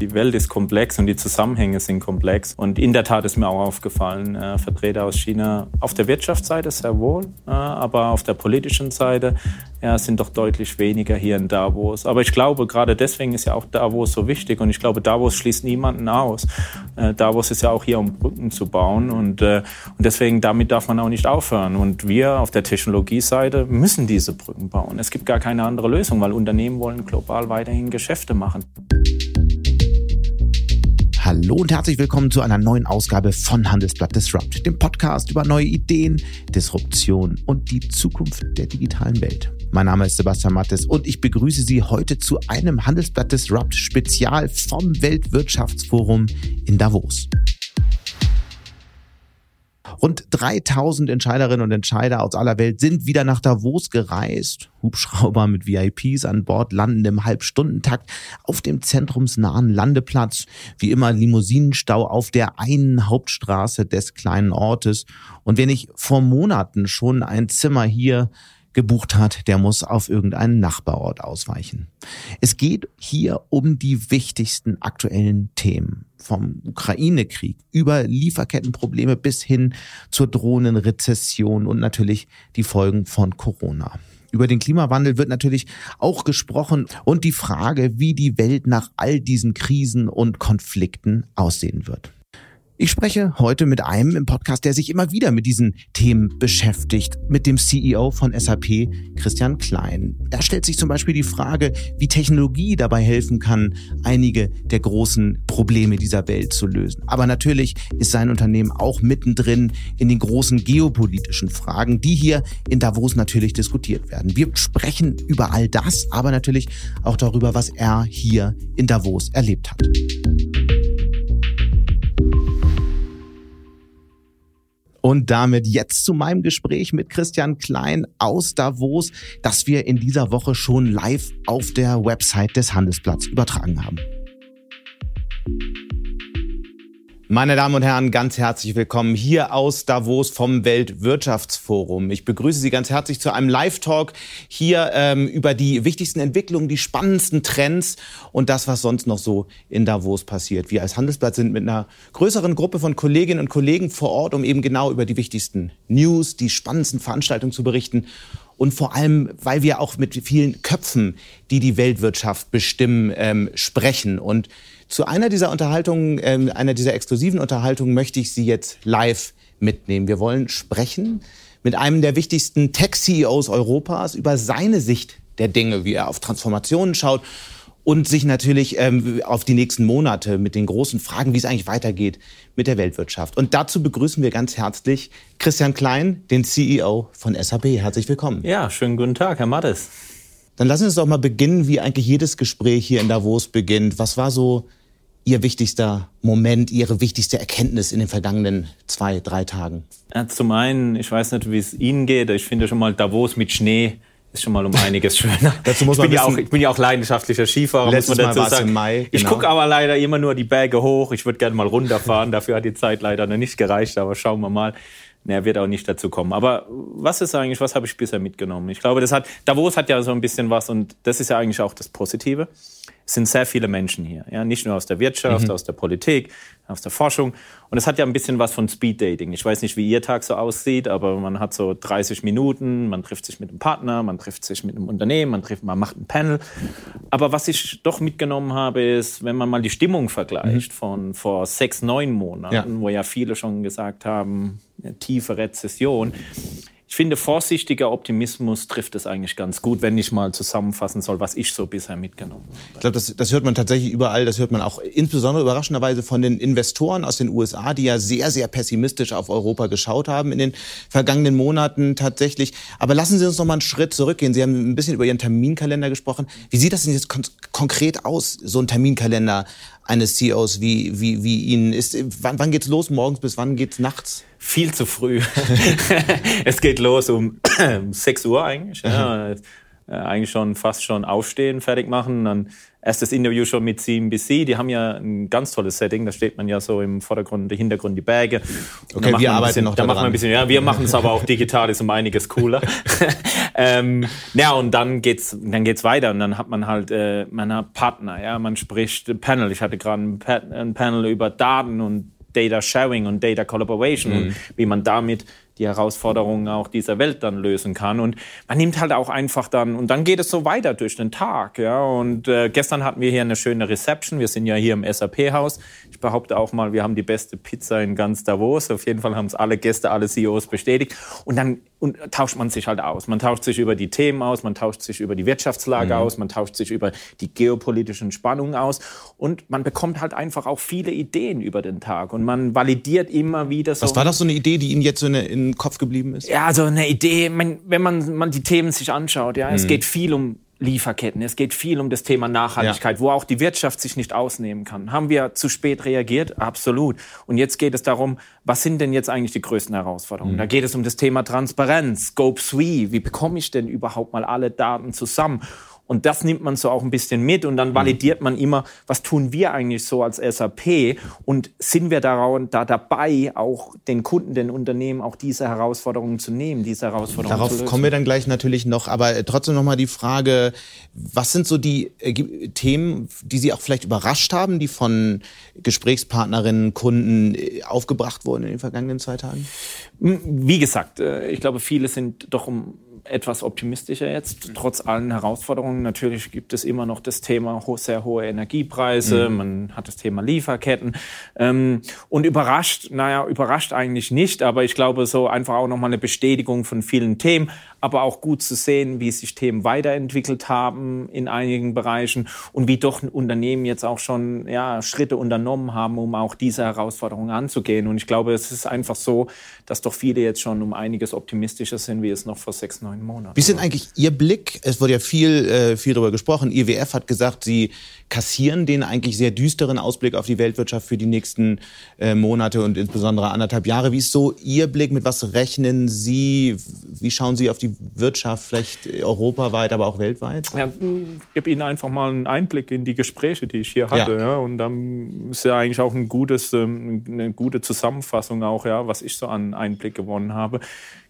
Die Welt ist komplex und die Zusammenhänge sind komplex. Und in der Tat ist mir auch aufgefallen, äh, Vertreter aus China auf der Wirtschaftsseite sehr wohl, äh, aber auf der politischen Seite ja, sind doch deutlich weniger hier in Davos. Aber ich glaube, gerade deswegen ist ja auch Davos so wichtig. Und ich glaube, Davos schließt niemanden aus. Äh, Davos ist ja auch hier, um Brücken zu bauen. Und, äh, und deswegen, damit darf man auch nicht aufhören. Und wir auf der Technologieseite müssen diese Brücken bauen. Es gibt gar keine andere Lösung, weil Unternehmen wollen global weiterhin Geschäfte machen. Hallo und herzlich willkommen zu einer neuen Ausgabe von Handelsblatt Disrupt, dem Podcast über neue Ideen, Disruption und die Zukunft der digitalen Welt. Mein Name ist Sebastian Mattes und ich begrüße Sie heute zu einem Handelsblatt Disrupt Spezial vom Weltwirtschaftsforum in Davos. Rund 3000 Entscheiderinnen und Entscheider aus aller Welt sind wieder nach Davos gereist. Hubschrauber mit VIPs an Bord landen im Halbstundentakt auf dem zentrumsnahen Landeplatz. Wie immer Limousinenstau auf der einen Hauptstraße des kleinen Ortes. Und wenn ich vor Monaten schon ein Zimmer hier gebucht hat, der muss auf irgendeinen Nachbarort ausweichen. Es geht hier um die wichtigsten aktuellen Themen. Vom Ukraine-Krieg über Lieferkettenprobleme bis hin zur drohenden Rezession und natürlich die Folgen von Corona. Über den Klimawandel wird natürlich auch gesprochen und die Frage, wie die Welt nach all diesen Krisen und Konflikten aussehen wird. Ich spreche heute mit einem im Podcast, der sich immer wieder mit diesen Themen beschäftigt, mit dem CEO von SAP, Christian Klein. Er stellt sich zum Beispiel die Frage, wie Technologie dabei helfen kann, einige der großen Probleme dieser Welt zu lösen. Aber natürlich ist sein Unternehmen auch mittendrin in den großen geopolitischen Fragen, die hier in Davos natürlich diskutiert werden. Wir sprechen über all das, aber natürlich auch darüber, was er hier in Davos erlebt hat. Und damit jetzt zu meinem Gespräch mit Christian Klein aus Davos, das wir in dieser Woche schon live auf der Website des Handelsblatts übertragen haben. Meine Damen und Herren, ganz herzlich willkommen hier aus Davos vom Weltwirtschaftsforum. Ich begrüße Sie ganz herzlich zu einem Live-Talk hier ähm, über die wichtigsten Entwicklungen, die spannendsten Trends und das, was sonst noch so in Davos passiert. Wir als Handelsblatt sind mit einer größeren Gruppe von Kolleginnen und Kollegen vor Ort, um eben genau über die wichtigsten News, die spannendsten Veranstaltungen zu berichten und vor allem, weil wir auch mit vielen Köpfen, die die Weltwirtschaft bestimmen, ähm, sprechen. Und zu einer dieser Unterhaltungen, äh, einer dieser exklusiven Unterhaltungen möchte ich Sie jetzt live mitnehmen. Wir wollen sprechen mit einem der wichtigsten Tech-CEOs Europas über seine Sicht der Dinge, wie er auf Transformationen schaut und sich natürlich ähm, auf die nächsten Monate mit den großen Fragen, wie es eigentlich weitergeht mit der Weltwirtschaft. Und dazu begrüßen wir ganz herzlich Christian Klein, den CEO von SAP. Herzlich willkommen. Ja, schönen guten Tag, Herr Mattes. Dann lassen Sie uns doch mal beginnen, wie eigentlich jedes Gespräch hier in Davos beginnt. Was war so Ihr wichtigster Moment, Ihre wichtigste Erkenntnis in den vergangenen zwei, drei Tagen? Ja, zum einen, ich weiß nicht, wie es Ihnen geht. Ich finde schon mal Davos mit Schnee ist schon mal um einiges schöner. dazu muss man ich, bin ja auch, ich bin ja auch leidenschaftlicher Skifahrer, muss man dazu mal sagen. Mai, genau. Ich gucke aber leider immer nur die Berge hoch. Ich würde gerne mal runterfahren. Dafür hat die Zeit leider noch nicht gereicht, aber schauen wir mal. Er wird auch nicht dazu kommen. Aber was ist eigentlich, was habe ich bisher mitgenommen? Ich glaube, das hat, Davos hat ja so ein bisschen was und das ist ja eigentlich auch das Positive. Sind sehr viele Menschen hier, ja, nicht nur aus der Wirtschaft, mhm. aus der Politik, aus der Forschung. Und es hat ja ein bisschen was von Speed Dating. Ich weiß nicht, wie Ihr Tag so aussieht, aber man hat so 30 Minuten, man trifft sich mit einem Partner, man trifft sich mit einem Unternehmen, man trifft, man macht ein Panel. Aber was ich doch mitgenommen habe, ist, wenn man mal die Stimmung vergleicht mhm. von vor sechs, neun Monaten, ja. wo ja viele schon gesagt haben, tiefe Rezession. Ich finde, vorsichtiger Optimismus trifft es eigentlich ganz gut, wenn ich mal zusammenfassen soll, was ich so bisher mitgenommen habe. Ich glaube, das, das hört man tatsächlich überall. Das hört man auch insbesondere überraschenderweise von den Investoren aus den USA, die ja sehr, sehr pessimistisch auf Europa geschaut haben in den vergangenen Monaten tatsächlich. Aber lassen Sie uns noch mal einen Schritt zurückgehen. Sie haben ein bisschen über Ihren Terminkalender gesprochen. Wie sieht das denn jetzt kon konkret aus, so ein Terminkalender eines CEOs wie, wie, wie Ihnen? Ist, wann, wann geht's los? Morgens bis wann geht's nachts? Viel zu früh. es geht los um 6 Uhr eigentlich. Ja. Äh, eigentlich schon fast schon aufstehen, fertig machen. Dann erstes Interview schon mit CNBC. Die haben ja ein ganz tolles Setting. Da steht man ja so im Vordergrund, im Hintergrund die Berge. Okay, wir arbeiten bisschen, noch da machen wir ein bisschen. Ja, wir machen es aber auch digital, ist um einiges cooler. ähm, ja, und dann geht's, dann geht's weiter und dann hat man halt, äh, man hat Partner, ja, man spricht Panel. Ich hatte gerade ein, ein Panel über Daten und Data Sharing und Data Collaboration mhm. und wie man damit die Herausforderungen auch dieser Welt dann lösen kann. Und man nimmt halt auch einfach dann, und dann geht es so weiter durch den Tag. Ja. Und äh, gestern hatten wir hier eine schöne Reception. Wir sind ja hier im SAP-Haus. Ich behaupte auch mal, wir haben die beste Pizza in ganz Davos. Auf jeden Fall haben es alle Gäste, alle CEOs bestätigt. Und dann und tauscht man sich halt aus. Man tauscht sich über die Themen aus, man tauscht sich über die Wirtschaftslage mhm. aus, man tauscht sich über die geopolitischen Spannungen aus und man bekommt halt einfach auch viele Ideen über den Tag und man validiert immer wieder so. Was war das so eine Idee, die Ihnen jetzt so in den Kopf geblieben ist? Ja, so eine Idee, wenn man, man die Themen sich anschaut, ja, mhm. es geht viel um Lieferketten. Es geht viel um das Thema Nachhaltigkeit, ja. wo auch die Wirtschaft sich nicht ausnehmen kann. Haben wir zu spät reagiert? Absolut. Und jetzt geht es darum, was sind denn jetzt eigentlich die größten Herausforderungen? Mhm. Da geht es um das Thema Transparenz, Scope 3. Wie bekomme ich denn überhaupt mal alle Daten zusammen? Und das nimmt man so auch ein bisschen mit und dann mhm. validiert man immer, was tun wir eigentlich so als SAP und sind wir da, da dabei, auch den Kunden, den Unternehmen auch diese Herausforderungen zu nehmen, diese Herausforderungen Darauf zu lösen. kommen wir dann gleich natürlich noch, aber trotzdem nochmal die Frage, was sind so die äh, Themen, die Sie auch vielleicht überrascht haben, die von Gesprächspartnerinnen, Kunden äh, aufgebracht wurden in den vergangenen zwei Tagen? Wie gesagt, äh, ich glaube, viele sind doch um etwas optimistischer jetzt, trotz allen Herausforderungen. Natürlich gibt es immer noch das Thema sehr hohe Energiepreise, mhm. man hat das Thema Lieferketten. Ähm, und überrascht, naja, überrascht eigentlich nicht, aber ich glaube, so einfach auch nochmal eine Bestätigung von vielen Themen, aber auch gut zu sehen, wie sich Themen weiterentwickelt haben in einigen Bereichen und wie doch Unternehmen jetzt auch schon ja, Schritte unternommen haben, um auch diese Herausforderungen anzugehen. Und ich glaube, es ist einfach so, dass doch viele jetzt schon um einiges optimistischer sind, wie es noch vor sechs, neun Monaten Wie ist denn eigentlich Ihr Blick? Es wurde ja viel, äh, viel darüber gesprochen. IWF hat gesagt, Sie kassieren den eigentlich sehr düsteren Ausblick auf die Weltwirtschaft für die nächsten äh, Monate und insbesondere anderthalb Jahre. Wie ist so Ihr Blick? Mit was rechnen Sie? Wie schauen Sie auf die Wirtschaft, vielleicht europaweit, aber auch weltweit? Ja, ich gebe Ihnen einfach mal einen Einblick in die Gespräche, die ich hier hatte. Ja. ja. Und dann ist ja eigentlich auch ein gutes, ähm, eine gute Zusammenfassung auch, ja, was ich so an Einblick gewonnen habe.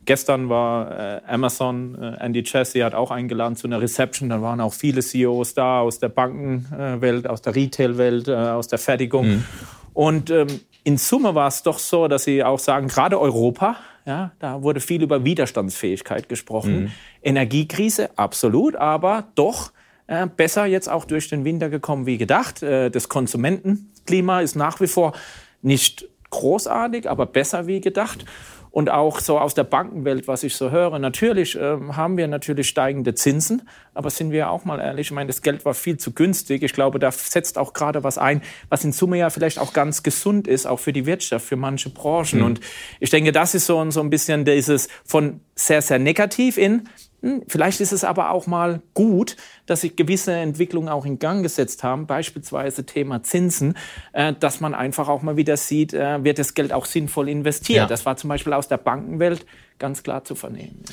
Gestern war äh, Amazon, äh, Andy Chessie hat auch eingeladen zu einer Reception. Da waren auch viele CEOs da aus der Bankenwelt, aus der Retailwelt, äh, aus der Fertigung. Mhm. Und ähm, in Summe war es doch so, dass sie auch sagen, gerade Europa, ja, da wurde viel über Widerstandsfähigkeit gesprochen. Mhm. Energiekrise, absolut, aber doch äh, besser jetzt auch durch den Winter gekommen wie gedacht. Äh, das Konsumentenklima ist nach wie vor nicht großartig, aber besser wie gedacht und auch so aus der Bankenwelt, was ich so höre. Natürlich äh, haben wir natürlich steigende Zinsen, aber sind wir auch mal ehrlich, ich meine, das Geld war viel zu günstig. Ich glaube, da setzt auch gerade was ein, was in Summe ja vielleicht auch ganz gesund ist, auch für die Wirtschaft, für manche Branchen. Mhm. Und ich denke, das ist so, so ein bisschen dieses von sehr, sehr negativ in, Vielleicht ist es aber auch mal gut, dass sich gewisse Entwicklungen auch in Gang gesetzt haben, beispielsweise Thema Zinsen, äh, dass man einfach auch mal wieder sieht, äh, wird das Geld auch sinnvoll investiert. Ja. Das war zum Beispiel aus der Bankenwelt ganz klar zu vernehmen.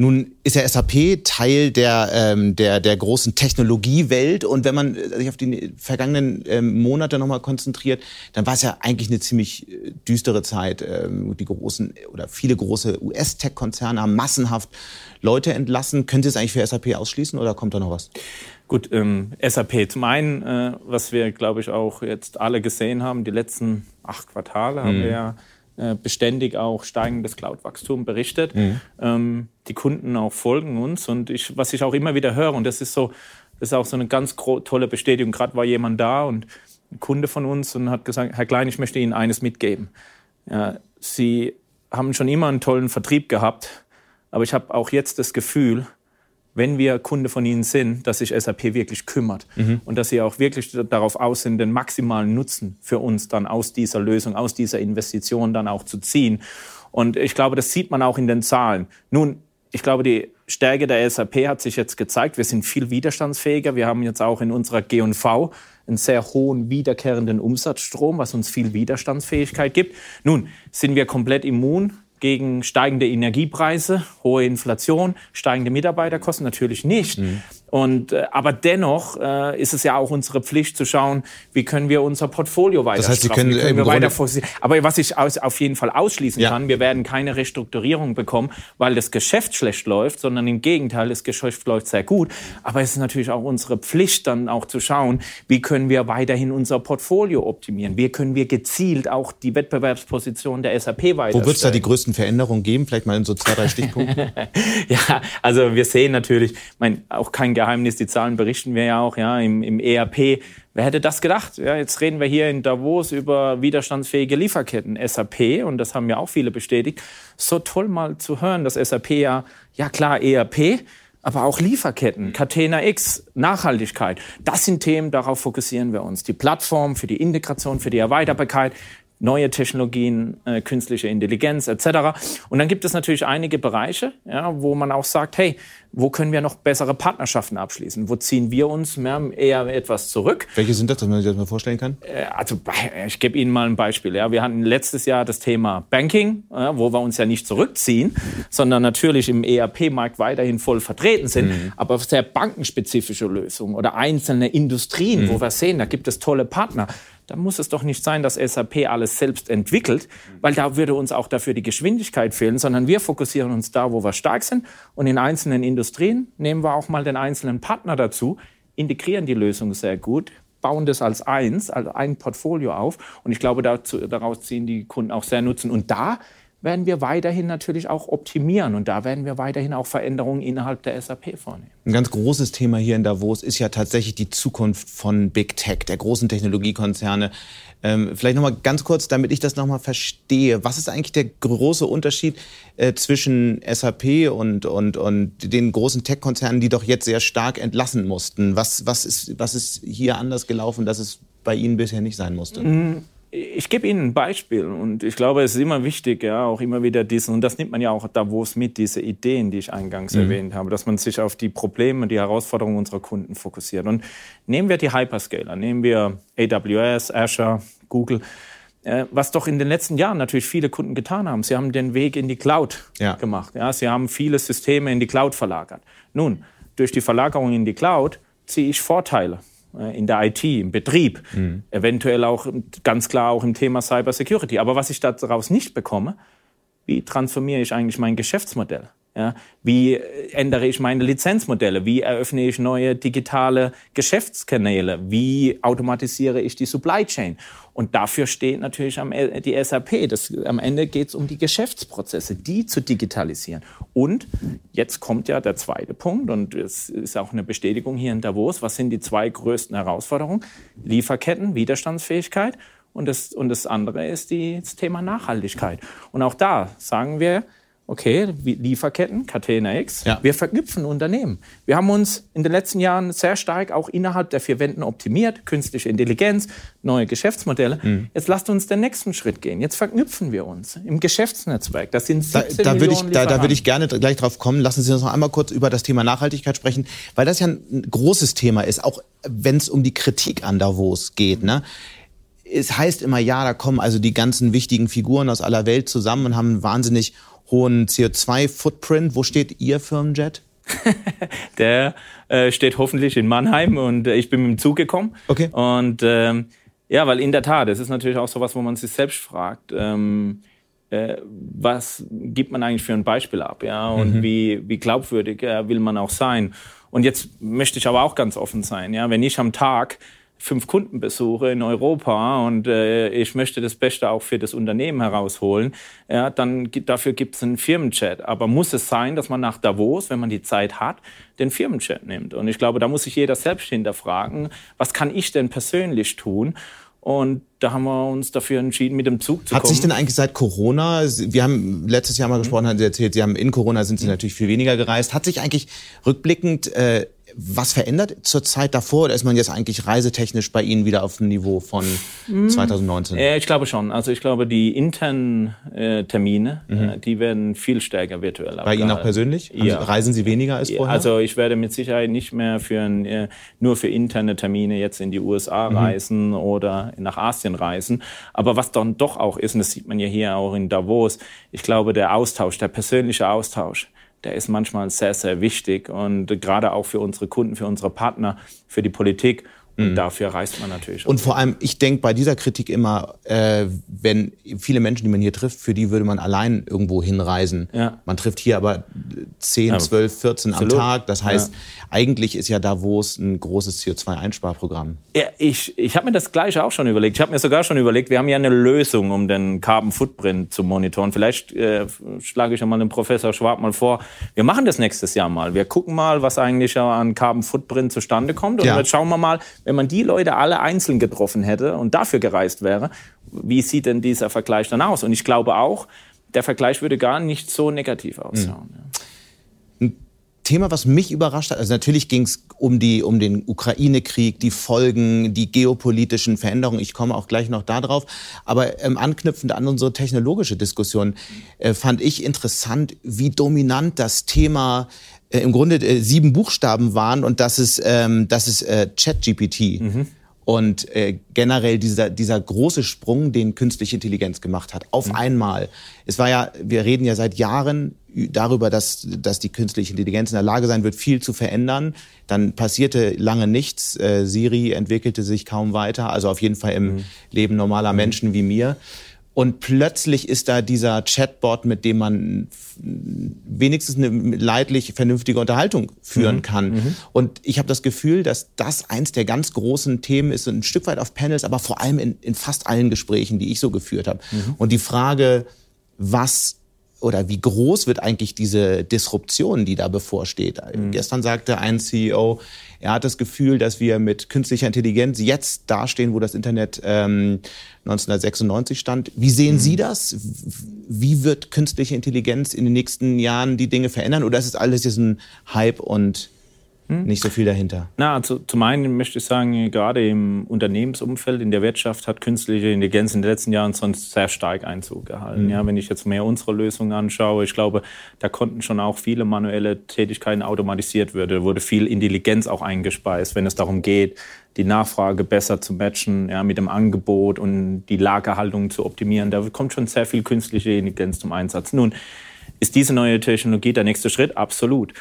Nun ist ja SAP Teil der, ähm, der, der großen Technologiewelt und wenn man sich auf die vergangenen ähm, Monate nochmal konzentriert, dann war es ja eigentlich eine ziemlich äh, düstere Zeit. Ähm, die großen oder viele große US-Tech-Konzerne haben massenhaft Leute entlassen. Können Sie es eigentlich für SAP ausschließen oder kommt da noch was? Gut, ähm, SAP zum einen, äh, was wir, glaube ich, auch jetzt alle gesehen haben, die letzten acht Quartale mhm. haben wir ja äh, beständig auch steigendes Cloud-Wachstum berichtet. Mhm. Ähm, die Kunden auch folgen uns und ich, was ich auch immer wieder höre, und das ist so, das ist auch so eine ganz tolle Bestätigung. Gerade war jemand da und ein Kunde von uns und hat gesagt, Herr Klein, ich möchte Ihnen eines mitgeben. Ja, Sie haben schon immer einen tollen Vertrieb gehabt, aber ich habe auch jetzt das Gefühl, wenn wir Kunde von Ihnen sind, dass sich SAP wirklich kümmert mhm. und dass Sie auch wirklich darauf aus sind, den maximalen Nutzen für uns dann aus dieser Lösung, aus dieser Investition dann auch zu ziehen. Und ich glaube, das sieht man auch in den Zahlen. Nun, ich glaube, die Stärke der SAP hat sich jetzt gezeigt. Wir sind viel widerstandsfähiger. Wir haben jetzt auch in unserer G&V einen sehr hohen wiederkehrenden Umsatzstrom, was uns viel Widerstandsfähigkeit gibt. Nun, sind wir komplett immun gegen steigende Energiepreise, hohe Inflation, steigende Mitarbeiterkosten natürlich nicht. Mhm. Und, äh, aber dennoch äh, ist es ja auch unsere Pflicht zu schauen, wie können wir unser Portfolio weiter das heißt, Sie können, können wir weiter Aber was ich aus, auf jeden Fall ausschließen ja. kann, wir werden keine Restrukturierung bekommen, weil das Geschäft schlecht läuft, sondern im Gegenteil, das Geschäft läuft sehr gut. Aber es ist natürlich auch unsere Pflicht, dann auch zu schauen, wie können wir weiterhin unser Portfolio optimieren? Wie können wir gezielt auch die Wettbewerbsposition der SAP weiter Wo wird es da die größten Veränderungen geben? Vielleicht mal in so zwei, drei Stichpunkten. ja, also wir sehen natürlich, mein, auch kein Geheimnis, die Zahlen berichten wir ja auch, ja, im, im ERP. Wer hätte das gedacht? Ja, jetzt reden wir hier in Davos über widerstandsfähige Lieferketten, SAP, und das haben ja auch viele bestätigt. So toll mal zu hören, dass SAP ja, ja klar, ERP, aber auch Lieferketten, Catena X, Nachhaltigkeit. Das sind Themen, darauf fokussieren wir uns. Die Plattform für die Integration, für die Erweiterbarkeit, neue Technologien, äh, künstliche Intelligenz etc. Und dann gibt es natürlich einige Bereiche, ja, wo man auch sagt, hey, wo können wir noch bessere Partnerschaften abschließen? Wo ziehen wir uns mehr, eher etwas zurück? Welche sind das, dass man sich das mal vorstellen kann? Äh, also ich gebe Ihnen mal ein Beispiel. Ja. Wir hatten letztes Jahr das Thema Banking, ja, wo wir uns ja nicht zurückziehen, sondern natürlich im ERP-Markt weiterhin voll vertreten sind, mhm. aber sehr bankenspezifische Lösungen oder einzelne Industrien, mhm. wo wir sehen, da gibt es tolle Partner dann muss es doch nicht sein, dass SAP alles selbst entwickelt, weil da würde uns auch dafür die Geschwindigkeit fehlen, sondern wir fokussieren uns da, wo wir stark sind. Und in einzelnen Industrien nehmen wir auch mal den einzelnen Partner dazu, integrieren die Lösung sehr gut, bauen das als eins, als ein Portfolio auf. Und ich glaube, dazu, daraus ziehen die Kunden auch sehr Nutzen. Und da werden wir weiterhin natürlich auch optimieren und da werden wir weiterhin auch Veränderungen innerhalb der SAP vornehmen. Ein ganz großes Thema hier in Davos ist ja tatsächlich die Zukunft von Big Tech, der großen Technologiekonzerne. Ähm, vielleicht noch mal ganz kurz, damit ich das noch mal verstehe. Was ist eigentlich der große Unterschied äh, zwischen SAP und, und, und den großen Tech-Konzernen, die doch jetzt sehr stark entlassen mussten? Was, was, ist, was ist hier anders gelaufen, dass es bei Ihnen bisher nicht sein musste? Mm ich gebe Ihnen ein Beispiel und ich glaube, es ist immer wichtig, ja, auch immer wieder diesen, und das nimmt man ja auch Davos mit, diese Ideen, die ich eingangs mhm. erwähnt habe, dass man sich auf die Probleme, die Herausforderungen unserer Kunden fokussiert. Und nehmen wir die Hyperscaler, nehmen wir AWS, Azure, Google, äh, was doch in den letzten Jahren natürlich viele Kunden getan haben. Sie haben den Weg in die Cloud ja. gemacht. Ja, sie haben viele Systeme in die Cloud verlagert. Nun, durch die Verlagerung in die Cloud ziehe ich Vorteile. Äh, in der IT, im Betrieb, mhm. eventuell auch ganz klar auch im Thema Cyber Security. Aber was ich daraus nicht bekomme, wie transformiere ich eigentlich mein Geschäftsmodell? Ja, wie ändere ich meine Lizenzmodelle? Wie eröffne ich neue digitale Geschäftskanäle? Wie automatisiere ich die Supply Chain? Und dafür steht natürlich am, äh, die SAP. Das, am Ende geht es um die Geschäftsprozesse, die zu digitalisieren. Und jetzt kommt ja der zweite Punkt, und es ist auch eine Bestätigung hier in Davos. Was sind die zwei größten Herausforderungen? Lieferketten, Widerstandsfähigkeit. Und das, und das andere ist die, das Thema Nachhaltigkeit. Und auch da sagen wir, okay, Lieferketten, Catena X, ja. wir verknüpfen Unternehmen. Wir haben uns in den letzten Jahren sehr stark auch innerhalb der vier Wänden optimiert, künstliche Intelligenz, neue Geschäftsmodelle. Mhm. Jetzt lasst uns den nächsten Schritt gehen. Jetzt verknüpfen wir uns im Geschäftsnetzwerk. Das sind 17 da, da würde ich, da, da würde ich gerne gleich drauf kommen. Lassen Sie uns noch einmal kurz über das Thema Nachhaltigkeit sprechen, weil das ja ein großes Thema ist, auch wenn es um die Kritik an Davos geht. Ne? es heißt immer, ja, da kommen also die ganzen wichtigen Figuren aus aller Welt zusammen und haben wahnsinnig hohen CO2-Footprint. Wo steht Ihr Firmenjet? Der äh, steht hoffentlich in Mannheim und äh, ich bin mit dem Zug gekommen. Okay. Und ähm, ja, weil in der Tat, es ist natürlich auch so was, wo man sich selbst fragt. Ähm, äh, was gibt man eigentlich für ein Beispiel ab, ja, und mhm. wie, wie glaubwürdig äh, will man auch sein. Und jetzt möchte ich aber auch ganz offen sein, ja, wenn ich am Tag fünf Kundenbesuche in Europa und äh, ich möchte das Beste auch für das Unternehmen herausholen, ja, dann dafür gibt es einen Firmenchat. Aber muss es sein, dass man nach Davos, wenn man die Zeit hat, den Firmenchat nimmt? Und ich glaube, da muss sich jeder selbst hinterfragen, was kann ich denn persönlich tun? Und da haben wir uns dafür entschieden, mit dem Zug zu Hat kommen. Hat sich denn eigentlich seit Corona, wir haben letztes Jahr mal mhm. gesprochen, haben Sie erzählt, Sie haben in Corona sind Sie mhm. natürlich viel weniger gereist. Hat sich eigentlich rückblickend äh, was verändert zur Zeit davor oder ist man jetzt eigentlich reisetechnisch bei Ihnen wieder auf dem Niveau von 2019? Ja, ich glaube schon. Also ich glaube, die internen äh, Termine, mhm. äh, die werden viel stärker virtuell Bei Ihnen auch persönlich? Ja. Also reisen Sie weniger als vorher? Also ich werde mit Sicherheit nicht mehr für ein, äh, nur für interne Termine jetzt in die USA mhm. reisen oder nach Asien reisen. Aber was dann doch auch ist, und das sieht man ja hier auch in Davos, ich glaube, der Austausch, der persönliche Austausch, der ist manchmal sehr, sehr wichtig und gerade auch für unsere Kunden, für unsere Partner, für die Politik. Und mhm. dafür reist man natürlich. Und vor allem, ich denke bei dieser Kritik immer, äh, wenn viele Menschen, die man hier trifft, für die würde man allein irgendwo hinreisen. Ja. Man trifft hier aber 10, 12, 14 Absolut. am Tag. Das heißt, ja. eigentlich ist ja Davos ein großes CO2-Einsparprogramm. Ja, ich, ich habe mir das gleiche auch schon überlegt. Ich habe mir sogar schon überlegt, wir haben ja eine Lösung, um den Carbon Footprint zu monitoren. Vielleicht äh, schlage ich ja mal dem Professor Schwab mal vor, wir machen das nächstes Jahr mal. Wir gucken mal, was eigentlich an Carbon Footprint zustande kommt. Und ja. jetzt schauen wir mal, wenn man die Leute alle einzeln getroffen hätte und dafür gereist wäre, wie sieht denn dieser Vergleich dann aus? Und ich glaube auch, der Vergleich würde gar nicht so negativ ausschauen. Mhm. Ein Thema, was mich überrascht hat, also natürlich ging es um, um den Ukraine-Krieg, die Folgen, die geopolitischen Veränderungen. Ich komme auch gleich noch darauf. Aber ähm, anknüpfend an unsere technologische Diskussion äh, fand ich interessant, wie dominant das Thema äh, im Grunde äh, sieben Buchstaben waren und das ist, ähm, das ist äh, ChatGPT. Mhm. Und äh, generell dieser, dieser große Sprung, den künstliche Intelligenz gemacht hat, auf mhm. einmal. Es war ja, wir reden ja seit Jahren darüber, dass, dass die künstliche Intelligenz in der Lage sein wird, viel zu verändern. Dann passierte lange nichts. Äh, Siri entwickelte sich kaum weiter, also auf jeden Fall im mhm. Leben normaler mhm. Menschen wie mir. Und plötzlich ist da dieser Chatbot, mit dem man wenigstens eine leidlich vernünftige Unterhaltung führen mhm. kann. Mhm. Und ich habe das Gefühl, dass das eins der ganz großen Themen ist, ein Stück weit auf Panels, aber vor allem in, in fast allen Gesprächen, die ich so geführt habe. Mhm. Und die Frage, was oder wie groß wird eigentlich diese Disruption, die da bevorsteht? Mhm. Gestern sagte ein CEO, er hat das Gefühl, dass wir mit künstlicher Intelligenz jetzt dastehen, wo das Internet ähm, 1996 stand. Wie sehen mhm. Sie das? Wie wird künstliche Intelligenz in den nächsten Jahren die Dinge verändern? Oder ist es alles jetzt ein Hype und hm? Nicht so viel dahinter. Na, also zum einen möchte ich sagen, gerade im Unternehmensumfeld, in der Wirtschaft hat künstliche Intelligenz in den letzten Jahren sonst sehr stark Einzug gehalten. Mhm. Ja, wenn ich jetzt mehr unsere Lösungen anschaue, ich glaube, da konnten schon auch viele manuelle Tätigkeiten automatisiert werden. Da wurde viel Intelligenz auch eingespeist, wenn es darum geht, die Nachfrage besser zu matchen ja, mit dem Angebot und die Lagerhaltung zu optimieren. Da kommt schon sehr viel künstliche Intelligenz zum Einsatz. Nun, ist diese neue Technologie der nächste Schritt? Absolut.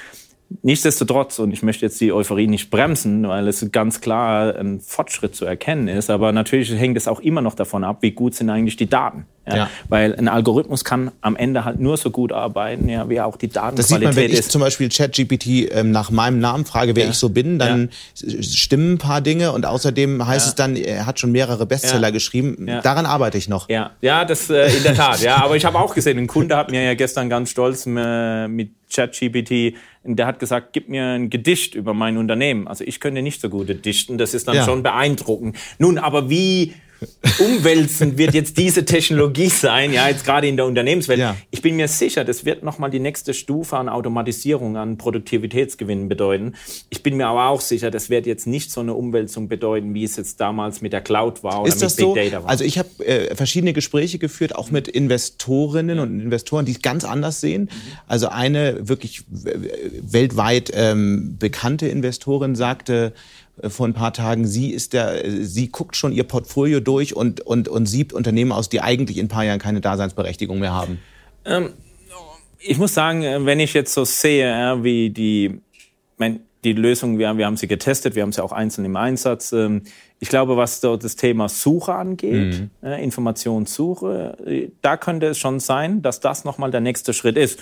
Nichtsdestotrotz, und ich möchte jetzt die Euphorie nicht bremsen, weil es ganz klar ein Fortschritt zu erkennen ist, aber natürlich hängt es auch immer noch davon ab, wie gut sind eigentlich die Daten. Ja? ja. Weil ein Algorithmus kann am Ende halt nur so gut arbeiten, ja, wie auch die Datenqualität das sieht man, wenn ich zum Beispiel ChatGPT ähm, nach meinem Namen frage, wer ja. ich so bin, dann stimmen ein paar Dinge und außerdem heißt es dann, er hat schon mehrere Bestseller geschrieben. Daran arbeite ich noch. Ja, ja das äh, in der Tat. ja, aber ich habe auch gesehen, ein Kunde hat mir ja gestern ganz stolz äh, mit ChatGPT, der hat gesagt, gib mir ein Gedicht über mein Unternehmen. Also ich könnte nicht so gut dichten, das ist dann schon beeindruckend. Nun, aber wie umwälzend wird jetzt diese Technologie sein, ja, jetzt gerade in der Unternehmenswelt. Ja. Ich bin mir sicher, das wird nochmal die nächste Stufe an Automatisierung, an Produktivitätsgewinnen bedeuten. Ich bin mir aber auch sicher, das wird jetzt nicht so eine Umwälzung bedeuten, wie es jetzt damals mit der Cloud war oder Ist mit Big so? Data war. Also ich habe äh, verschiedene Gespräche geführt, auch mit Investorinnen und Investoren, die es ganz anders sehen. Also eine wirklich weltweit ähm, bekannte Investorin sagte, vor ein paar Tagen, sie ist der, sie guckt schon ihr Portfolio durch und, und, und siebt Unternehmen aus, die eigentlich in ein paar Jahren keine Daseinsberechtigung mehr haben. Ähm, ich muss sagen, äh, wenn ich jetzt so sehe, wie die, mein, die Lösung, wir, wir haben sie getestet, wir haben sie auch einzeln im Einsatz. Ähm, ich glaube, was dort das Thema Suche angeht, mhm. Informationssuche, da könnte es schon sein, dass das nochmal der nächste Schritt ist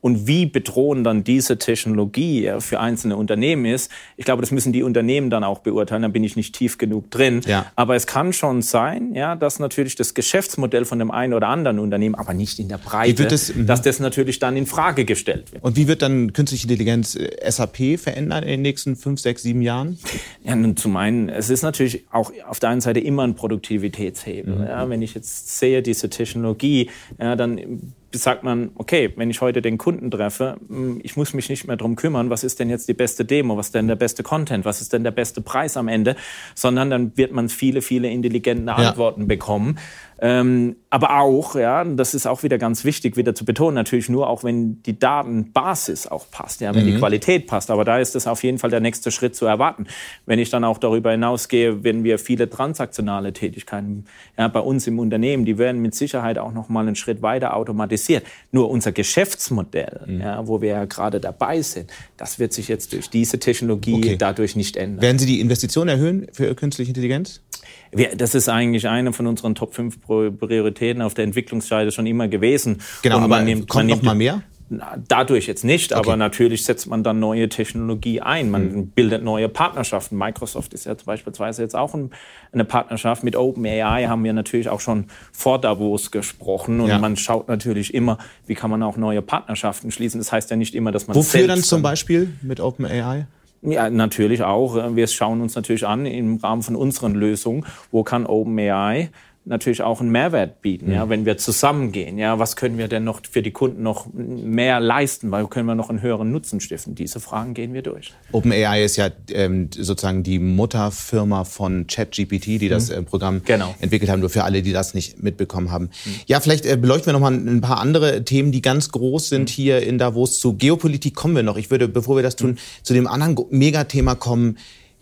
und wie bedrohend dann diese Technologie für einzelne Unternehmen ist. Ich glaube, das müssen die Unternehmen dann auch beurteilen. Da bin ich nicht tief genug drin. Ja. Aber es kann schon sein, ja, dass natürlich das Geschäftsmodell von dem einen oder anderen Unternehmen, aber nicht in der Breite, das, mhm. dass das natürlich dann in Frage gestellt wird. Und wie wird dann künstliche Intelligenz äh, SAP verändern in den nächsten fünf, sechs, sieben Jahren? Ja, nun zum einen, es ist natürlich auch auf der einen Seite immer ein Produktivitätshebel. Mhm. Ja, wenn ich jetzt sehe, diese Technologie, ja, dann sagt man, okay, wenn ich heute den Kunden treffe, hm, ich muss mich nicht mehr drum kümmern, was ist denn jetzt die beste Demo, was ist denn der beste Content, was ist denn der beste Preis am Ende, sondern dann wird man viele, viele intelligente Antworten ja. bekommen. Ähm, aber auch, ja, das ist auch wieder ganz wichtig, wieder zu betonen, natürlich nur auch, wenn die Datenbasis auch passt, ja, wenn mhm. die Qualität passt. Aber da ist es auf jeden Fall der nächste Schritt zu erwarten. Wenn ich dann auch darüber hinausgehe, wenn wir viele transaktionale Tätigkeiten ja, bei uns im Unternehmen, die werden mit Sicherheit auch noch mal einen Schritt weiter automatisiert. Nur unser Geschäftsmodell, mhm. ja, wo wir ja gerade dabei sind, das wird sich jetzt durch diese Technologie okay. dadurch nicht ändern. Werden Sie die Investitionen erhöhen für künstliche Intelligenz? Wir, das ist eigentlich eine von unseren Top 5 Prioritäten auf der Entwicklungsseite schon immer gewesen. Genau, Und aber nimmt, kommt noch mal mehr? Dadurch jetzt nicht, okay. aber natürlich setzt man dann neue Technologie ein. Man mhm. bildet neue Partnerschaften. Microsoft ist ja beispielsweise jetzt auch ein, eine Partnerschaft mit OpenAI, haben wir natürlich auch schon vor Davos gesprochen. Und ja. man schaut natürlich immer, wie kann man auch neue Partnerschaften schließen. Das heißt ja nicht immer, dass man. Wofür dann zum Beispiel mit OpenAI? Ja, natürlich auch. Wir schauen uns natürlich an im Rahmen von unseren Lösungen, wo kann OpenAI natürlich auch einen Mehrwert bieten, mhm. ja, wenn wir zusammengehen. Ja, was können wir denn noch für die Kunden noch mehr leisten? Weil können wir noch einen höheren Nutzen stiften? Diese Fragen gehen wir durch. OpenAI ist ja ähm, sozusagen die Mutterfirma von ChatGPT, die mhm. das äh, Programm genau. entwickelt haben. Nur für alle, die das nicht mitbekommen haben. Mhm. Ja, vielleicht äh, beleuchten wir noch mal ein paar andere Themen, die ganz groß sind mhm. hier in Davos. Zu Geopolitik kommen wir noch. Ich würde, bevor wir das tun, mhm. zu dem anderen Megathema kommen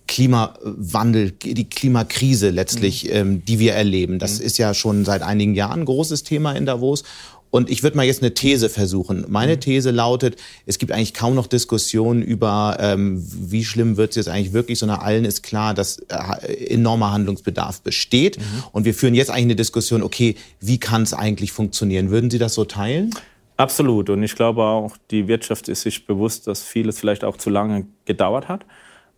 Klimawandel, die Klimakrise letztlich, mhm. ähm, die wir erleben. Das mhm. ist ja schon seit einigen Jahren ein großes Thema in Davos. Und ich würde mal jetzt eine These versuchen. Meine mhm. These lautet, es gibt eigentlich kaum noch Diskussionen über, ähm, wie schlimm wird es jetzt eigentlich wirklich, sondern allen ist klar, dass äh, enormer Handlungsbedarf besteht. Mhm. Und wir führen jetzt eigentlich eine Diskussion, okay, wie kann es eigentlich funktionieren? Würden Sie das so teilen? Absolut. Und ich glaube auch, die Wirtschaft ist sich bewusst, dass vieles vielleicht auch zu lange gedauert hat.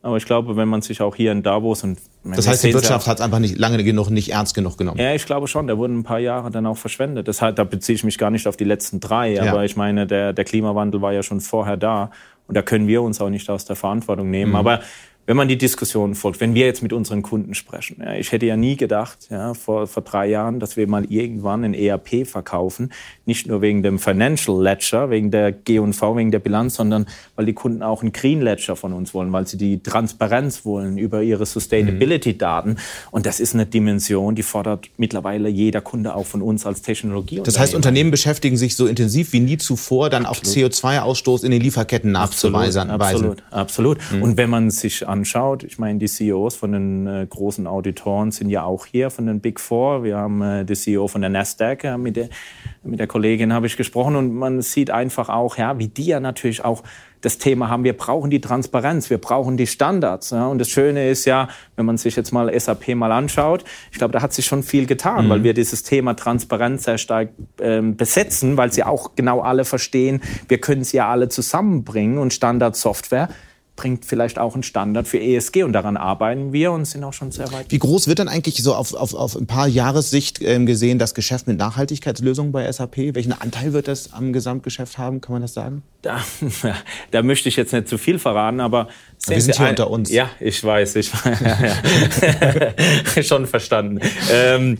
Aber ich glaube, wenn man sich auch hier in Davos und das heißt, die Wirtschaft hat es einfach nicht lange genug, nicht ernst genug genommen. Ja, ich glaube schon. Da wurden ein paar Jahre dann auch verschwendet. Das da beziehe ich mich gar nicht auf die letzten drei. Ja. Aber ich meine, der, der Klimawandel war ja schon vorher da. Und da können wir uns auch nicht aus der Verantwortung nehmen. Mhm. Aber wenn man die Diskussion folgt, wenn wir jetzt mit unseren Kunden sprechen, ja, ich hätte ja nie gedacht, ja, vor, vor drei Jahren, dass wir mal irgendwann ein ERP verkaufen, nicht nur wegen dem Financial Ledger, wegen der G&V, wegen der Bilanz, sondern weil die Kunden auch einen Green Ledger von uns wollen, weil sie die Transparenz wollen über ihre Sustainability-Daten. Und das ist eine Dimension, die fordert mittlerweile jeder Kunde auch von uns als Technologie. Das heißt, Unternehmen beschäftigen sich so intensiv wie nie zuvor, dann absolut. auch CO2-Ausstoß in den Lieferketten nachzuweisen. Absolut, absolut. absolut. Mhm. Und wenn man sich anschaut, ich meine, die CEOs von den äh, großen Auditoren sind ja auch hier, von den Big Four. Wir haben äh, die CEO von der Nasdaq, äh, mit, der, mit der Kollegin habe ich gesprochen und man sieht einfach auch, ja, wie die ja natürlich auch das Thema haben, wir brauchen die Transparenz, wir brauchen die Standards. Ja? Und das Schöne ist ja, wenn man sich jetzt mal SAP mal anschaut, ich glaube, da hat sich schon viel getan, mhm. weil wir dieses Thema Transparenz sehr stark ähm, besetzen, weil sie auch genau alle verstehen, wir können sie ja alle zusammenbringen und Standardsoftware bringt vielleicht auch einen Standard für ESG und daran arbeiten wir und sind auch schon sehr weit. Wie groß wird dann eigentlich so auf, auf, auf ein paar Jahressicht ähm, gesehen das Geschäft mit Nachhaltigkeitslösungen bei SAP? Welchen Anteil wird das am Gesamtgeschäft haben, kann man das sagen? Da, da möchte ich jetzt nicht zu viel verraten, aber wir sind hier ein, unter uns. Ja, ich weiß, ich ja, schon verstanden. Ähm,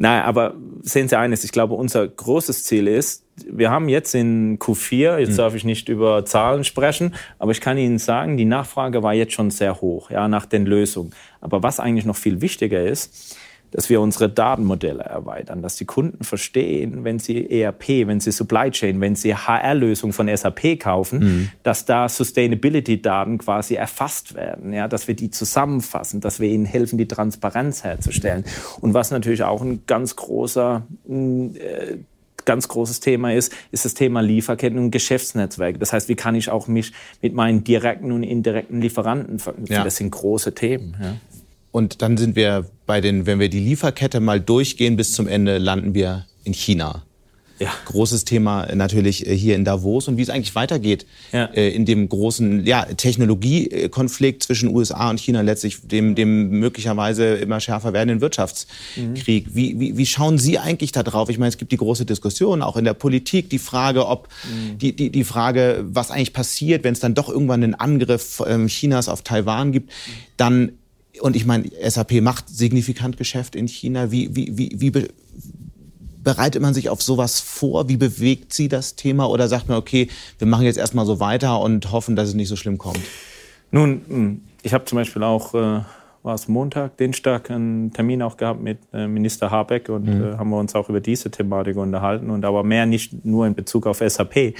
Nein, aber sehen Sie eines, ich glaube, unser großes Ziel ist, wir haben jetzt in Q4, jetzt hm. darf ich nicht über Zahlen sprechen, aber ich kann Ihnen sagen, die Nachfrage war jetzt schon sehr hoch, ja, nach den Lösungen. Aber was eigentlich noch viel wichtiger ist, dass wir unsere Datenmodelle erweitern, dass die Kunden verstehen, wenn sie ERP, wenn sie Supply Chain, wenn sie HR-Lösungen von SAP kaufen, mhm. dass da Sustainability-Daten quasi erfasst werden, ja, dass wir die zusammenfassen, dass wir ihnen helfen, die Transparenz herzustellen. Und was natürlich auch ein ganz großer äh, ganz großes Thema ist, ist das Thema Lieferketten und Geschäftsnetzwerke. Das heißt, wie kann ich auch mich mit meinen direkten und indirekten Lieferanten verknüpfen? Ja. Das sind große Themen. Ja. Und dann sind wir bei den, wenn wir die Lieferkette mal durchgehen bis zum Ende, landen wir in China. Ja. Großes Thema natürlich äh, hier in Davos und wie es eigentlich weitergeht ja. äh, in dem großen ja, Technologiekonflikt zwischen USA und China, letztlich dem, dem möglicherweise immer schärfer werdenden Wirtschaftskrieg. Mhm. Wie, wie, wie schauen Sie eigentlich da drauf? Ich meine, es gibt die große Diskussion, auch in der Politik, die Frage, ob mhm. die, die, die Frage, was eigentlich passiert, wenn es dann doch irgendwann einen Angriff ähm, Chinas auf Taiwan gibt, dann und ich meine, SAP macht signifikant Geschäft in China. Wie, wie, wie, wie be bereitet man sich auf sowas vor? Wie bewegt Sie das Thema? Oder sagt man, okay, wir machen jetzt erstmal so weiter und hoffen, dass es nicht so schlimm kommt? Nun, hm, ich habe zum Beispiel auch äh, war es Montag, Dienstag, einen Termin auch gehabt mit äh, Minister Habeck und mhm. äh, haben wir uns auch über diese Thematik unterhalten. Und aber mehr nicht nur in Bezug auf SAP,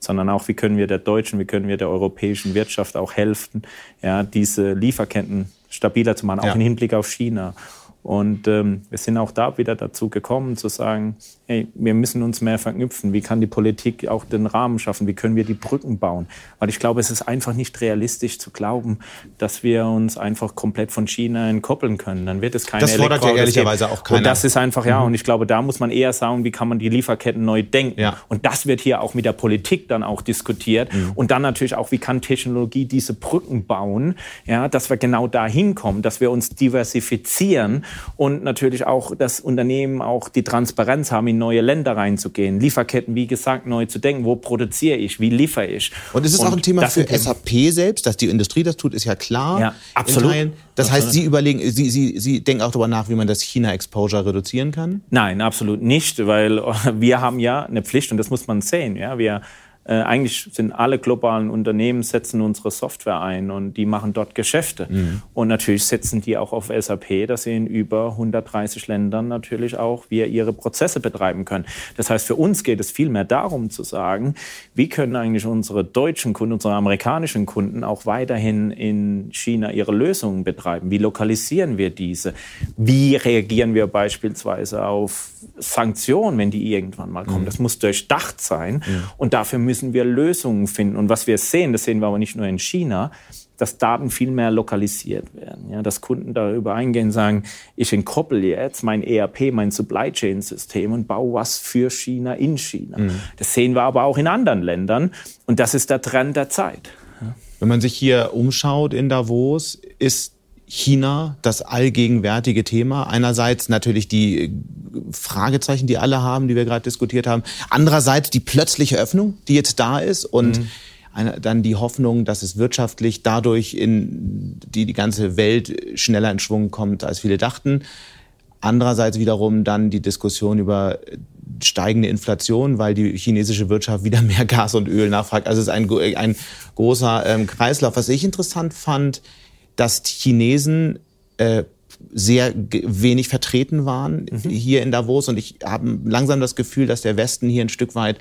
sondern auch, wie können wir der deutschen, wie können wir der europäischen Wirtschaft auch helfen, ja, diese Lieferketten stabiler zu machen, auch ja. im Hinblick auf China. Und ähm, wir sind auch da wieder dazu gekommen, zu sagen, hey, wir müssen uns mehr verknüpfen. Wie kann die Politik auch den Rahmen schaffen? Wie können wir die Brücken bauen? Weil ich glaube, es ist einfach nicht realistisch zu glauben, dass wir uns einfach komplett von China entkoppeln können. Dann wird es keine Das fordert ja ehrlicherweise auch keiner. Und das ist einfach, ja, mhm. und ich glaube, da muss man eher sagen, wie kann man die Lieferketten neu denken? Ja. Und das wird hier auch mit der Politik dann auch diskutiert. Mhm. Und dann natürlich auch, wie kann Technologie diese Brücken bauen, ja, dass wir genau dahin kommen, dass wir uns diversifizieren und natürlich auch das Unternehmen auch die Transparenz haben, in neue Länder reinzugehen. Lieferketten, wie gesagt, neu zu denken. Wo produziere ich? Wie liefere ich? Und ist es auch ein Thema für SAP selbst, dass die Industrie das tut, ist ja klar. Ja, absolut. Das heißt, Sie überlegen, Sie, Sie, Sie denken auch darüber nach, wie man das China-Exposure reduzieren kann? Nein, absolut nicht, weil wir haben ja eine Pflicht und das muss man sehen. Ja, wir äh, eigentlich sind alle globalen Unternehmen setzen unsere Software ein und die machen dort Geschäfte. Mhm. Und natürlich setzen die auch auf SAP, dass sie in über 130 Ländern natürlich auch wir ihre Prozesse betreiben können. Das heißt, für uns geht es vielmehr darum zu sagen, wie können eigentlich unsere deutschen Kunden, unsere amerikanischen Kunden auch weiterhin in China ihre Lösungen betreiben? Wie lokalisieren wir diese? Wie reagieren wir beispielsweise auf Sanktionen, wenn die irgendwann mal kommen? Mhm. Das muss durchdacht sein. Mhm. Und dafür müssen müssen wir Lösungen finden. Und was wir sehen, das sehen wir aber nicht nur in China, dass Daten viel mehr lokalisiert werden. Ja, dass Kunden darüber eingehen, sagen, ich entkoppel jetzt mein ERP, mein Supply Chain System und baue was für China in China. Mhm. Das sehen wir aber auch in anderen Ländern. Und das ist der Trend der Zeit. Wenn man sich hier umschaut in Davos, ist China das allgegenwärtige Thema. Einerseits natürlich die Fragezeichen, die alle haben, die wir gerade diskutiert haben. Andererseits die plötzliche Öffnung, die jetzt da ist und mhm. eine, dann die Hoffnung, dass es wirtschaftlich dadurch in die, die ganze Welt schneller in Schwung kommt, als viele dachten. Andererseits wiederum dann die Diskussion über steigende Inflation, weil die chinesische Wirtschaft wieder mehr Gas und Öl nachfragt. Also es ist ein, ein großer ähm, Kreislauf. Was ich interessant fand, dass die Chinesen äh, sehr wenig vertreten waren mhm. hier in Davos. Und ich habe langsam das Gefühl, dass der Westen hier ein Stück weit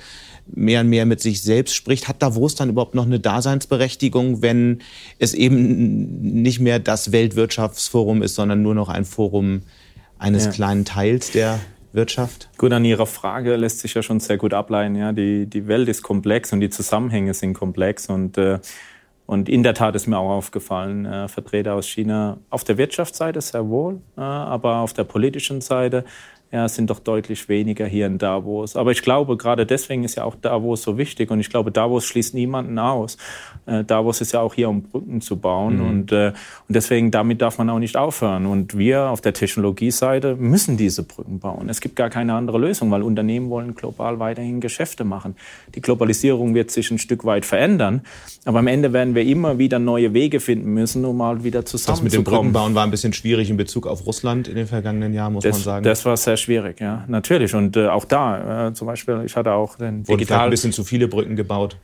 mehr und mehr mit sich selbst spricht. Hat Davos dann überhaupt noch eine Daseinsberechtigung, wenn es eben nicht mehr das Weltwirtschaftsforum ist, sondern nur noch ein Forum eines ja. kleinen Teils der Wirtschaft? Gut, an Ihrer Frage lässt sich ja schon sehr gut ableiten. Ja, die, die Welt ist komplex und die Zusammenhänge sind komplex und äh, und in der Tat ist mir auch aufgefallen, äh, Vertreter aus China auf der Wirtschaftsseite sehr wohl, äh, aber auf der politischen Seite ja, sind doch deutlich weniger hier in Davos. Aber ich glaube, gerade deswegen ist ja auch Davos so wichtig. Und ich glaube, Davos schließt niemanden aus. Äh, Davos ist ja auch hier, um Brücken zu bauen. Mhm. Und, äh, und deswegen, damit darf man auch nicht aufhören. Und wir auf der Technologieseite müssen diese Brücken bauen. Es gibt gar keine andere Lösung, weil Unternehmen wollen global weiterhin Geschäfte machen. Die Globalisierung wird sich ein Stück weit verändern. Aber am Ende werden wir immer wieder neue Wege finden müssen, um mal wieder zusammenzukommen. Das mit dem Brückenbauen war ein bisschen schwierig in Bezug auf Russland in den vergangenen Jahren, muss das, man sagen. Das war sehr schwierig, ja, natürlich. Und äh, auch da, äh, zum Beispiel, ich hatte auch den Wurden digital... ein bisschen zu viele Brücken gebaut?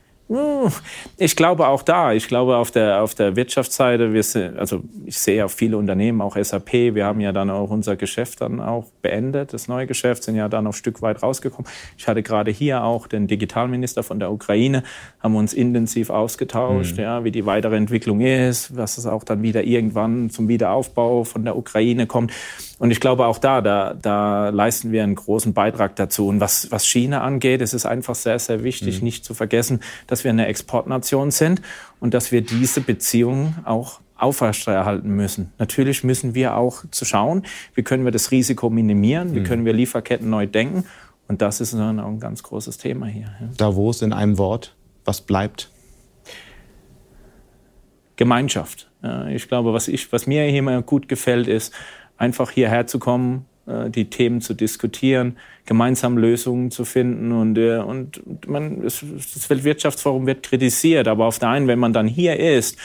Ich glaube auch da. Ich glaube auf der, auf der Wirtschaftsseite, wir sind, also ich sehe auch viele Unternehmen, auch SAP, wir haben ja dann auch unser Geschäft dann auch beendet, das neue Geschäft, sind ja dann auch ein Stück weit rausgekommen. Ich hatte gerade hier auch den Digitalminister von der Ukraine, haben uns intensiv ausgetauscht, mhm. ja, wie die weitere Entwicklung ist, was es auch dann wieder irgendwann zum Wiederaufbau von der Ukraine kommt. Und ich glaube auch da, da, da leisten wir einen großen Beitrag dazu. Und was, was China angeht, ist es einfach sehr, sehr wichtig, mhm. nicht zu vergessen, dass wir eine Exportnation sind und dass wir diese Beziehungen auch aufrechterhalten müssen. Natürlich müssen wir auch zu schauen, wie können wir das Risiko minimieren, wie mhm. können wir Lieferketten neu denken. Und das ist dann auch ein ganz großes Thema hier. Ja. Davos in einem Wort, was bleibt? Gemeinschaft. Ich glaube, was, ich, was mir hier immer gut gefällt, ist, einfach hierher zu kommen, äh, die Themen zu diskutieren, gemeinsam Lösungen zu finden. Und, äh, und man, das Weltwirtschaftsforum wird kritisiert, aber auf der einen, wenn man dann hier ist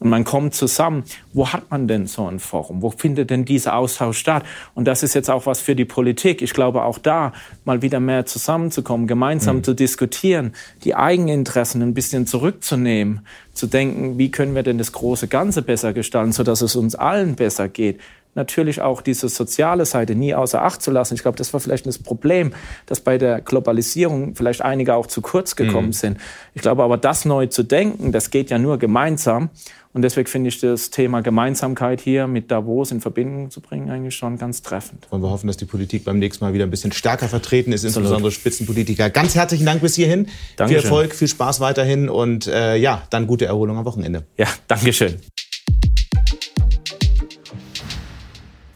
und man kommt zusammen. Wo hat man denn so ein Forum? Wo findet denn dieser Austausch statt? Und das ist jetzt auch was für die Politik. Ich glaube, auch da mal wieder mehr zusammenzukommen, gemeinsam mhm. zu diskutieren, die Eigeninteressen ein bisschen zurückzunehmen, zu denken, wie können wir denn das große Ganze besser gestalten, sodass es uns allen besser geht natürlich auch diese soziale Seite nie außer Acht zu lassen. Ich glaube, das war vielleicht das Problem, dass bei der Globalisierung vielleicht einige auch zu kurz gekommen mhm. sind. Ich glaube aber, das neu zu denken, das geht ja nur gemeinsam. Und deswegen finde ich das Thema Gemeinsamkeit hier mit Davos in Verbindung zu bringen eigentlich schon ganz treffend. Wollen wir hoffen, dass die Politik beim nächsten Mal wieder ein bisschen stärker vertreten ist, insbesondere Absolut. Spitzenpolitiker. Ganz herzlichen Dank bis hierhin. Dankeschön. Viel Erfolg, viel Spaß weiterhin und äh, ja, dann gute Erholung am Wochenende. Ja, Dankeschön.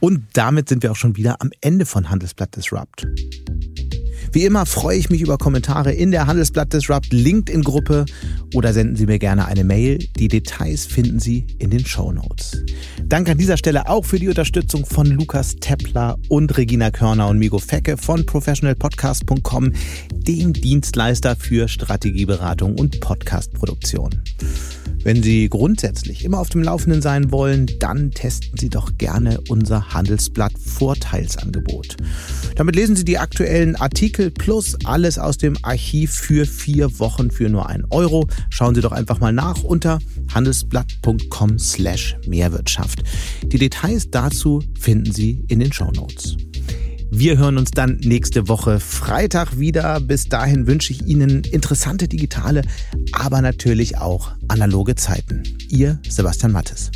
Und damit sind wir auch schon wieder am Ende von Handelsblatt Disrupt. Wie immer freue ich mich über Kommentare in der Handelsblatt Disrupt LinkedIn-Gruppe oder senden Sie mir gerne eine Mail. Die Details finden Sie in den Show Notes. Danke an dieser Stelle auch für die Unterstützung von Lukas Tepler und Regina Körner und Migo Fecke von professionalpodcast.com, dem Dienstleister für Strategieberatung und Podcastproduktion. Wenn Sie grundsätzlich immer auf dem Laufenden sein wollen, dann testen Sie doch gerne unser Handelsblatt Vorteilsangebot. Damit lesen Sie die aktuellen Artikel plus alles aus dem Archiv für vier Wochen für nur ein Euro. Schauen Sie doch einfach mal nach unter handelsblatt.com slash Mehrwirtschaft. Die Details dazu finden Sie in den Show Notes. Wir hören uns dann nächste Woche Freitag wieder. Bis dahin wünsche ich Ihnen interessante digitale, aber natürlich auch analoge Zeiten. Ihr Sebastian Mattes.